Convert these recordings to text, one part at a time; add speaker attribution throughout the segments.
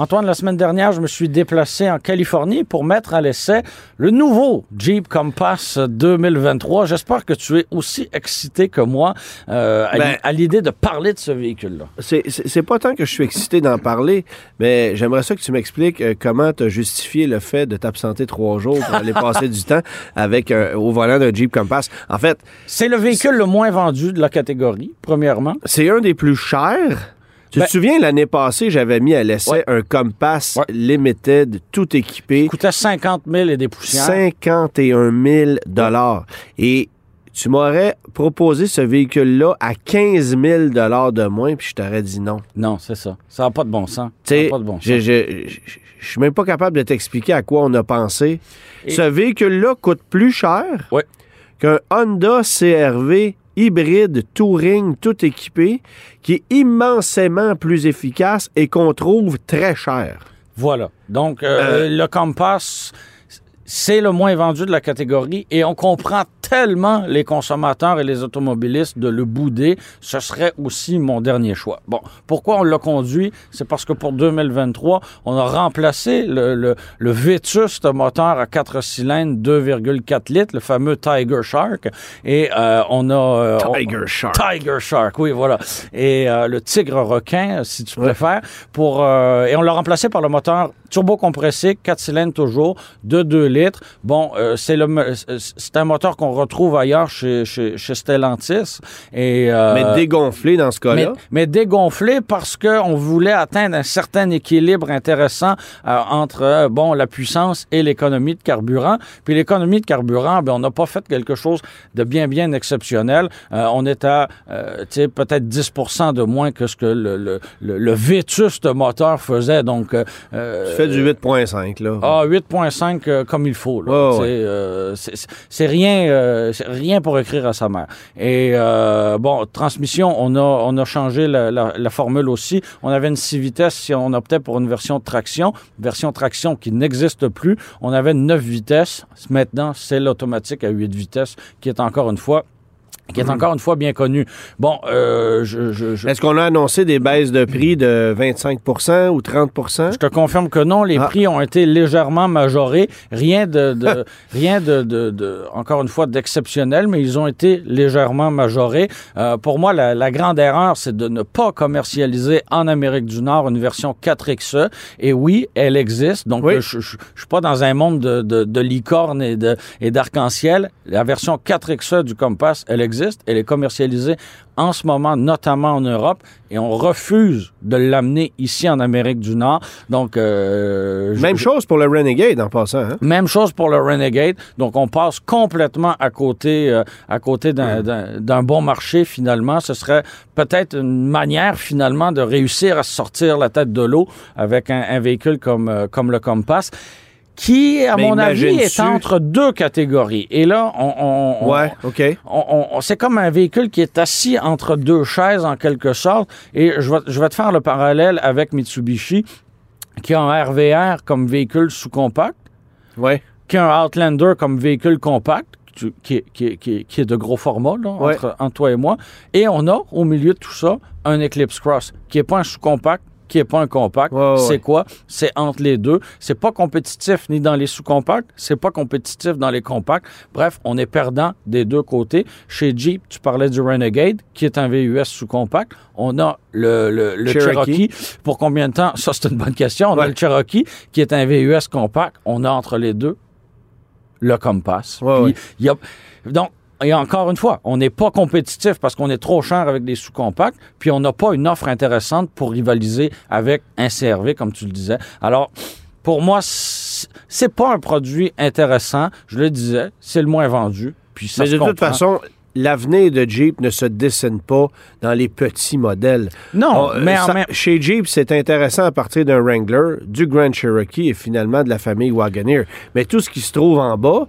Speaker 1: Antoine, la semaine dernière, je me suis déplacé en Californie pour mettre à l'essai le nouveau Jeep Compass 2023. J'espère que tu es aussi excité que moi euh, à,
Speaker 2: Ben-
Speaker 1: à l'idée de parler de ce véhicule-là.
Speaker 2: C'est- pas tant que je suis excité d'en parler, mais j'aimerais ça que tu m'expliques euh, comment tu as justifié le fait de t'absenter trois jours pour aller passer du temps avec un- au volant d'un Jeep Compass. En fait,
Speaker 1: C'est le véhicule le moins vendu de la catégorie, premièrement.
Speaker 2: c'est un des plus chers. Tu
Speaker 1: Ben-
Speaker 2: te souviens, l'année passée, j'avais mis à l'essai
Speaker 1: Ouais.
Speaker 2: un Compass
Speaker 1: Ouais.
Speaker 2: Limited, tout équipé,
Speaker 1: coûtait 50 000 et des poussières.
Speaker 2: 51 000 dollars. Et tu m'aurais proposé ce véhicule-là à 15 000 dollars de moins, puis je t'aurais dit non.
Speaker 1: Non, c'est ça. Ça n'a pas de bon sens.
Speaker 2: Tu
Speaker 1: Ça n'a
Speaker 2: sais,
Speaker 1: pas de bon sens.
Speaker 2: je, je suis même pas capable de t'expliquer à quoi on a pensé.
Speaker 1: Et-
Speaker 2: Ce véhicule-là coûte plus cher qu'un Honda CRV hybride Touring tout équipé qui est immensément plus efficace et qu'on trouve très cher.
Speaker 1: Voilà. Donc, euh, le Compass, c'est le moins vendu de la catégorie et on comprend tellement les consommateurs et les automobilistes de le bouder. Ce serait aussi mon dernier choix. Bon, pourquoi on l'a conduit? C'est parce que pour 2023, on a remplacé le, le, le vétuste moteur à 4 cylindres 2,4 litres, le fameux Tiger Shark. Et euh, on a... euh, on-
Speaker 2: Tiger Shark.
Speaker 1: Tiger Shark, oui, voilà. Et euh, le tigre requin, si tu préfères. Pour, euh, et on l'a remplacé par le moteur turbo-compressé, 4 cylindres toujours, de 2 litres. Bon, euh, c'est le c'est un moteur qu'on retrouve ailleurs chez, chez, chez Stellantis. Et, euh,
Speaker 2: Mais dégonflé dans ce cas-là.
Speaker 1: mais dégonflé parce qu'on voulait atteindre un certain équilibre intéressant euh, entre bon la puissance et l'économie de carburant. Puis l'économie de carburant, ben, on n'a pas fait quelque chose de bien, bien exceptionnel. Euh, on est à euh, tu sais, peut-être 10% de moins que ce que le, le, le, le vétuste moteur faisait. Donc, euh,
Speaker 2: Du 8.5, là.
Speaker 1: ah, 8.5 euh, comme il faut. là.
Speaker 2: Ouais.
Speaker 1: euh, c'est rien, euh, rien pour écrire à sa mère. Et bon, transmission, on a, on a changé la, la- la formule aussi. On avait une 6 vitesses si on optait pour une version de traction, version traction qui n'existe plus. On avait une 9 vitesses. Maintenant, c'est l'automatique à 8 vitesses qui est encore une fois qui est encore une fois bien connu. Bon, euh, je, je, je-
Speaker 2: Est-ce qu'on a annoncé des baisses de prix de 25 ou 30
Speaker 1: Je te confirme que non, les
Speaker 2: Ah.
Speaker 1: prix ont été légèrement majorés. Rien de, de- rien de, de- de- encore une fois, d'exceptionnel, mais ils ont été légèrement majorés. Euh, pour moi, la, la grande erreur, c'est de ne pas commercialiser en Amérique du Nord une version 4XE. Et oui, elle existe. Donc,
Speaker 2: Oui.
Speaker 1: euh, je, je, je suis pas dans un monde de, de, de licorne et d'arc-en-ciel. La version 4XE du Compass, elle existe. Elle est commercialisée en ce moment, notamment en Europe, et on refuse de l'amener ici en Amérique du Nord. Donc, euh,
Speaker 2: Même
Speaker 1: je-
Speaker 2: chose pour le Renegade en passant. Hein?
Speaker 1: même chose pour le Renegade. Donc, on passe complètement à côté, euh, à côté d'un- bon marché, finalement. Ce serait peut-être une manière, finalement, de réussir à sortir la tête de l'eau avec un, un véhicule comme, euh, comme le Compass qui, à
Speaker 2: Mais
Speaker 1: mon avis, est entre deux catégories. Et là, on...
Speaker 2: Ouais, OK.
Speaker 1: on- on- on- c'est comme un véhicule qui est assis entre deux chaises en quelque sorte. Et je vais, je vais te faire le parallèle avec Mitsubishi, qui a un RVR comme véhicule sous-compact,
Speaker 2: Ouais.
Speaker 1: qui a un Outlander comme véhicule compact, qui, est- qui qui qui est de gros format là,
Speaker 2: Ouais.
Speaker 1: entre, entre toi et moi. Et on a, au milieu de tout ça, un Eclipse Cross, qui n'est pas un sous-compact, qui n'est pas un compact.
Speaker 2: Ouais, ouais,
Speaker 1: c'est quoi? C'est entre les deux. C'est pas compétitif ni dans les sous-compacts, c'est pas compétitif dans les compacts. Bref, on est perdant des deux côtés. Chez Jeep, tu parlais du Renegade, qui est un VUS sous-compact. On a le, le, le
Speaker 2: Cherokee.
Speaker 1: Cherokee. Pour combien de temps? Ça, c'est une bonne question. On a le Cherokee, qui est un VUS compact. On a entre les deux le Compass.
Speaker 2: Ouais,
Speaker 1: Puis,
Speaker 2: ouais.
Speaker 1: il y a- donc, et encore une fois, on n'est pas compétitif parce qu'on est trop cher avec des sous-compacts, puis on n'a pas une offre intéressante pour rivaliser avec un CRV, comme tu le disais. Alors, pour moi, c'est pas un produit intéressant. Je le disais, c'est le moins vendu. Puis ça
Speaker 2: Mais
Speaker 1: se
Speaker 2: de toute façon, l'avenir de Jeep ne se dessine pas dans les petits modèles.
Speaker 1: Non,
Speaker 2: On-
Speaker 1: mais en
Speaker 2: ça-
Speaker 1: même-
Speaker 2: Chez Jeep, c'est intéressant à partir d'un Wrangler, du Grand Cherokee et finalement de la famille Wagoneer. Mais tout ce qui se trouve en bas,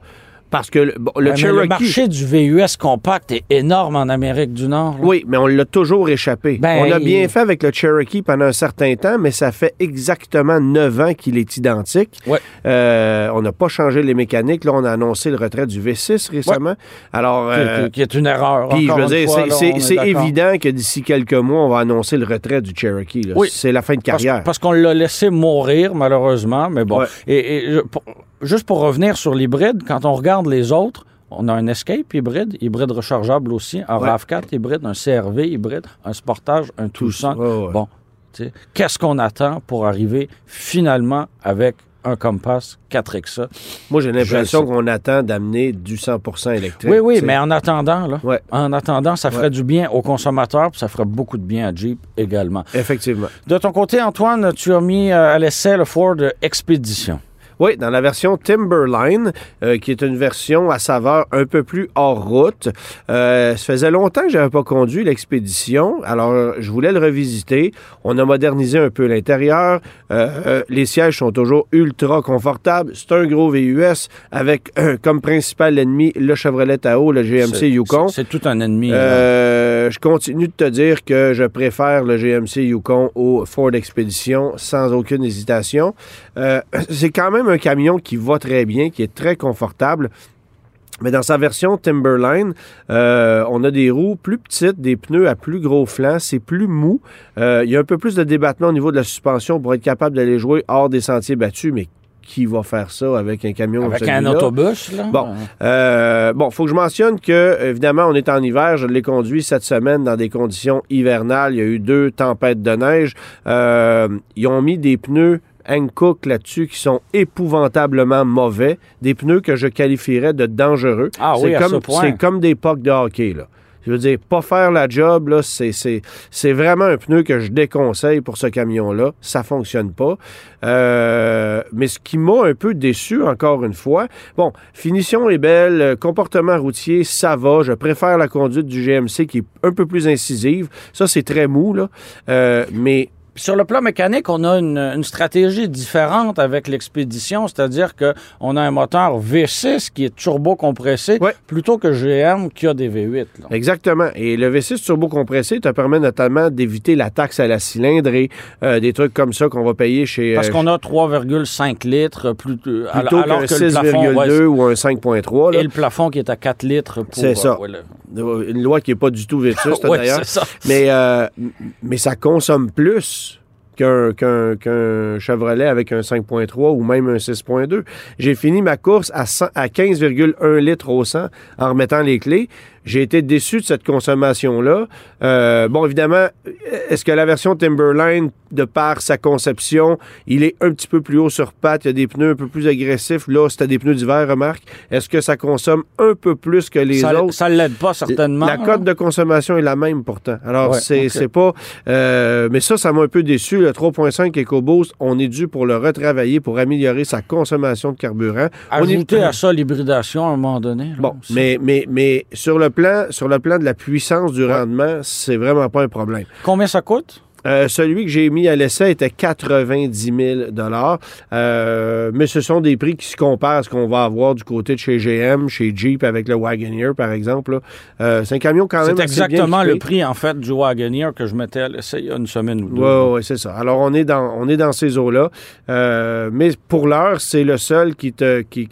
Speaker 2: Parce que le, bon, le
Speaker 1: Ouais, mais
Speaker 2: Cherokee...
Speaker 1: le marché du VUS compact est énorme en Amérique du Nord. là.
Speaker 2: Oui, mais on l'a toujours échappé.
Speaker 1: Ben,
Speaker 2: on a
Speaker 1: il-
Speaker 2: bien fait avec le Cherokee pendant un certain temps, mais ça fait exactement neuf ans qu'il est identique.
Speaker 1: Ouais.
Speaker 2: Euh, on n'a pas changé les mécaniques. Là, on a annoncé le retrait du V6 récemment. Alors,
Speaker 1: Qui-
Speaker 2: euh,
Speaker 1: qui, qui est une erreur.
Speaker 2: puis je veux dire, c'est- évident que d'ici quelques mois, on va annoncer le retrait du Cherokee.
Speaker 1: Oui.
Speaker 2: C'est la fin de carrière.
Speaker 1: parce qu'on l'a laissé mourir, malheureusement. Mais bon. Et, et je- pour- juste pour revenir sur l'hybride, quand on regarde les autres, on a un Escape hybride, hybride rechargeable aussi, un
Speaker 2: Ouais.
Speaker 1: RAV4 hybride, un CRV hybride, un Sportage, un Tucson.
Speaker 2: Ouais, ouais.
Speaker 1: Bon, qu'est-ce qu'on attend pour arriver finalement avec un Compass 4XA?
Speaker 2: Moi, j'ai l'impression qu'on attend d'amener du 100% électrique.
Speaker 1: Oui, oui, mais en attendant, là,
Speaker 2: Ouais.
Speaker 1: en attendant, ça ferait
Speaker 2: Ouais.
Speaker 1: du bien aux consommateurs, puis ça ferait beaucoup de bien à Jeep également.
Speaker 2: Effectivement.
Speaker 1: De ton côté, Antoine, tu as mis euh, à l'essai le Ford Expedition.
Speaker 2: Oui, dans la version Timberline, euh, qui est une version à saveur un peu plus hors route. Euh, ça faisait longtemps que je n'avais pas conduit l'expédition, alors je voulais le revisiter. On a modernisé un peu l'intérieur. Euh, les sièges sont toujours ultra confortables. C'est un gros VUS avec comme principal ennemi le Chevrolet Tahoe, le GMC Yukon.
Speaker 1: C'est tout un ennemi.
Speaker 2: Euh, je continue de te dire que je préfère le GMC Yukon au Ford Expedition sans aucune hésitation. Euh, c'est quand même un camion qui va très bien, qui est très confortable. Mais dans sa version Timberline, euh, on a des roues plus petites, des pneus à plus gros flancs, c'est plus mou. Il y a un peu plus de débattement au niveau de la suspension pour être capable d'aller jouer hors des sentiers battus, mais qui va faire ça avec un camion
Speaker 1: Avec un autobus, là?
Speaker 2: Bon. Euh, bon, faut que je mentionne que, évidemment, on est en hiver. Je l'ai conduit cette semaine dans des conditions hivernales. Il y a eu deux tempêtes de neige. Euh, ils ont mis des pneus Hankook là-dessus qui sont épouvantablement mauvais. Des pneus que je qualifierais de dangereux.
Speaker 1: Ah
Speaker 2: C'est
Speaker 1: oui, à
Speaker 2: comme,
Speaker 1: ce.
Speaker 2: C'est comme des pucks de hockey, là. Je veux dire, pas faire la job, là, c'est, c'est, c'est vraiment un pneu que je déconseille pour ce camion-là. Ça fonctionne pas. Euh, mais ce qui m'a un peu déçu, encore une fois, bon, finition est belle, euh, comportement routier, ça va. Je préfère la conduite du GMC qui est un peu plus incisive. Ça, c'est très mou, là. Euh, mais
Speaker 1: Sur le plan mécanique, on a une, une stratégie différente avec l'expédition, c'est-à-dire qu'on a un moteur V6 qui est turbo-compressé
Speaker 2: Ouais.
Speaker 1: plutôt que GM qui a des V8. là.
Speaker 2: Exactement. Et le V6 turbo-compressé te permet notamment d'éviter la taxe à la cylindrée, euh, des trucs comme ça qu'on va payer chez...
Speaker 1: Parce
Speaker 2: euh,
Speaker 1: qu'on a 3,5 litres plutôt,
Speaker 2: plutôt
Speaker 1: alors
Speaker 2: qu'un
Speaker 1: que le plafond,
Speaker 2: 6,2
Speaker 1: ouais,
Speaker 2: ou un 5,3. là.
Speaker 1: et le plafond qui est à 4 litres pour...
Speaker 2: C'est ça.
Speaker 1: ouais, le-
Speaker 2: Une loi qui n'est pas du tout vétuste,
Speaker 1: Ouais,
Speaker 2: d'ailleurs. Mais, euh, mais ça consomme plus qu'un Chevrolet avec un 5.3 ou même un 6.2. J'ai fini ma course à, 100 à 15,1 litres au 100 en remettant les clés. J'ai été déçu de cette consommation-là. Euh, bon, évidemment, est-ce que la version Timberline, de par sa conception, il est un petit peu plus haut sur patte, il y a des pneus un peu plus agressifs. Là, c'était des pneus d'hiver, remarque. Est-ce que ça consomme un peu plus que les
Speaker 1: Ça
Speaker 2: autres?
Speaker 1: ça l'aide pas certainement.
Speaker 2: La cote de consommation est la même pourtant. Alors,
Speaker 1: Ouais,
Speaker 2: c'est pas. euh, mais ça, ça m'a un peu déçu. Le 3.5 EcoBoost, on est dû pour le retravailler pour améliorer sa consommation de carburant. On est-
Speaker 1: Ajouter à ça l'hybridation à un moment donné. là,
Speaker 2: Bon, mais, mais, mais sur, le plan, sur le plan de la puissance du rendement, c'est vraiment pas un problème.
Speaker 1: Combien ça coûte?
Speaker 2: Euh, celui que j'ai mis à l'essai était 90 000 euh, mais ce sont des prix qui se comparent à ce qu'on va avoir du côté de chez GM, chez Jeep avec le Wagoneer, par exemple. Euh, c'est un camion quand même
Speaker 1: C'est
Speaker 2: bien
Speaker 1: exactement le prix, en fait, du Wagoneer que je mettais à l'essai il y a une semaine ou deux.
Speaker 2: Oui, oui, c'est ça. Alors, on est dans, on est dans ces eaux-là. Euh, mais pour l'heure, c'est le seul qui te, qui,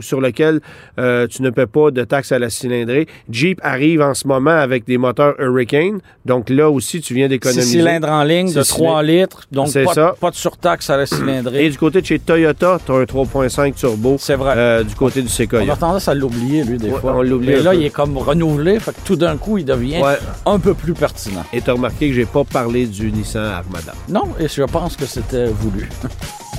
Speaker 2: sur lequel euh, tu ne paies pas de taxe à la cylindrée. Jeep arrive en ce moment avec des moteurs Hurricane. Donc là aussi, tu viens d'économiser.
Speaker 1: En ligne de
Speaker 2: Six
Speaker 1: 3 litres, donc pas,
Speaker 2: ça.
Speaker 1: pas de surtaxe à la cylindrée.
Speaker 2: Et du côté de chez Toyota, tu as un 3.5 turbo
Speaker 1: C'est vrai.
Speaker 2: euh, du côté du
Speaker 1: On
Speaker 2: Sequoia.
Speaker 1: a tendance à l'oublier, lui, des
Speaker 2: Ouais,
Speaker 1: fois.
Speaker 2: on l'oublie
Speaker 1: Mais
Speaker 2: un
Speaker 1: là,
Speaker 2: peu.
Speaker 1: il est comme renouvelé, fait que tout d'un coup, il devient
Speaker 2: Ouais.
Speaker 1: un peu plus pertinent.
Speaker 2: Et tu as remarqué que j'ai pas parlé du Nissan Armada.
Speaker 1: Non, et je pense que c'était voulu.